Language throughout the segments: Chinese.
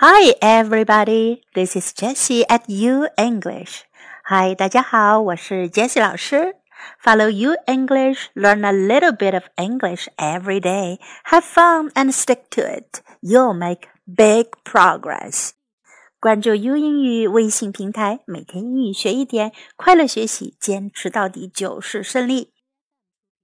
Hi, everybody. This is Jessie at U English. Hi, 大家好，我是 Jessie 老师。Follow U English, learn a little bit of English every day. Have fun and stick to it. You'll make big progress. 关注 U 英语微信平台，每天英语学一点，快乐学习，坚持到底就是胜利。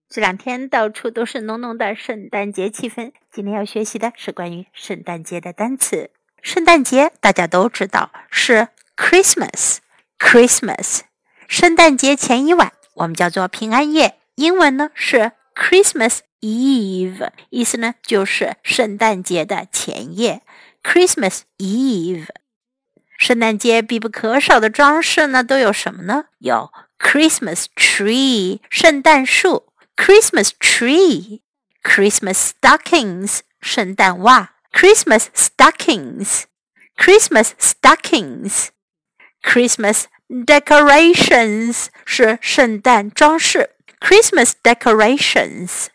这两天到处都是浓浓的圣诞节气氛。今天要学习的是关于圣诞节的单词。 圣诞节大家都知道是 Christmas，Christmas。圣诞节前一晚我们叫做平安夜，英文呢是 Christmas Eve，意思呢就是圣诞节的前夜，Christmas Eve。圣诞节必不可少的装饰呢都有什么呢？有 Christmas tree，圣诞树；Christmas tree，Christmas stockings，圣诞袜。Christmas stockings, Christmas stockings, Christmas decorations 是圣诞装饰，Christmas decorations。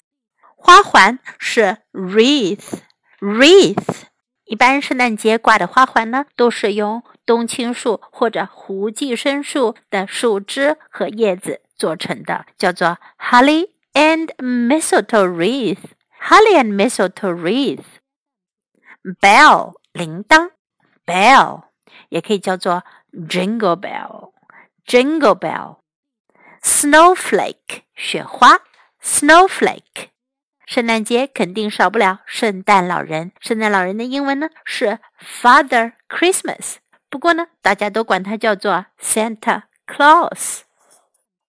花环是 wreath, wreath。一般圣诞节挂的花环呢，都是用冬青树或者胡寄生树的树枝和叶子做成的，叫做 holly and mistletoe wreath. Holly and mistletoe wreath。 Bell 铃铛，bell 也可以叫做 jingle bell，jingle bell。snowflake 雪花，snowflake。圣诞节肯定少不了圣诞老人，圣诞老人的英文呢是 Father Christmas，不过呢大家都管它叫做 Santa Claus。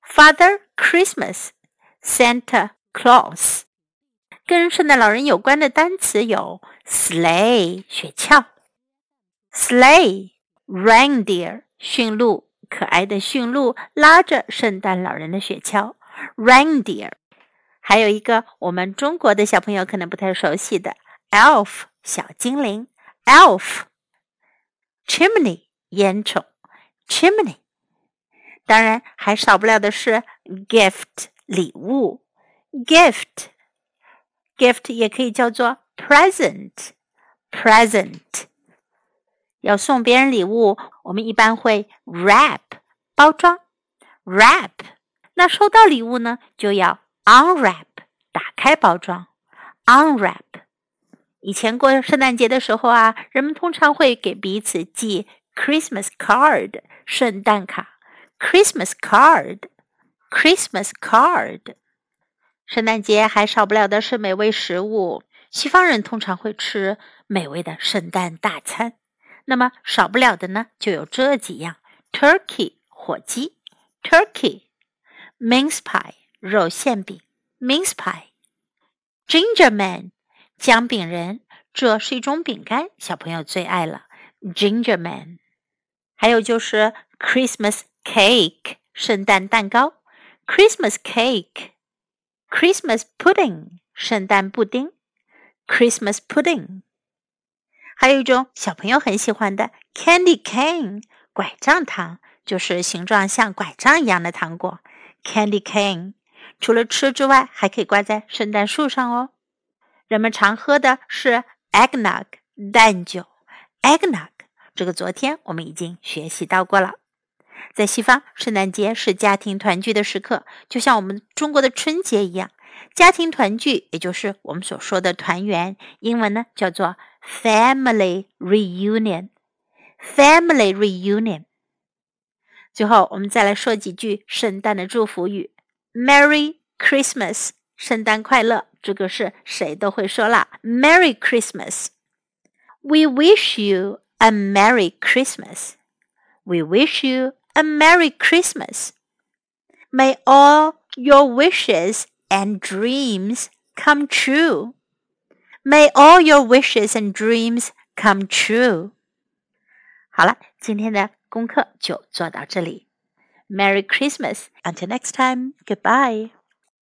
Father Christmas，Santa Claus。跟圣诞老人有关的单词有 sleigh 雪橇，sleigh reindeer 驯鹿，可爱的驯鹿拉着圣诞老人的雪橇，reindeer。还有一个我们中国的小朋友可能不太熟悉的 elf 小精灵，elf。chimney 烟囱，chimney。当然还少不了的是 gift 礼物，gift。gift 也可以叫做 present，present。要送别人礼物，我们一般会 wrap 包装，wrap。那收到礼物呢，就要 unwrap 打开包装，unwrap。以前过圣诞节的时候啊，人们通常会给彼此寄 Christmas card 圣诞卡，Christmas card，Christmas card。圣诞节还少不了的是美味食物。 西方人通常会吃美味的圣诞大餐，那么少不了的呢，就有这几样：turkey 火鸡，turkey；mince pie 肉馅饼，mince pie；ginger man 姜饼人，这是一种饼干，小朋友最爱了，ginger man。还有就是 Christmas cake 圣诞蛋糕，Christmas cake。Christmas pudding 圣诞布丁，Christmas pudding，还有一种小朋友很喜欢的 candy cane 拐杖糖，就是形状像拐杖一样的糖果，candy cane。除了吃之外，还可以挂在圣诞树上哦。人们常喝的是 eggnog 蛋酒，eggnog 这个昨天我们已经学习到过了。在西方，圣诞节是家庭团聚的时刻，就像我们中国的春节一样。家庭团聚，也就是我们所说的团圆，英文呢叫做 family reunion。family reunion。最后，我们再来说几句圣诞的祝福语：Merry Christmas，圣诞快乐。这个是谁都会说啦，Merry Christmas。We wish you a Merry Christmas。We wish you a Merry Christmas. May all your wishes and dreams come true. May all your wishes and dreams come true. 好了，今天的功课就做到这里。Merry Christmas! Until next time, goodbye.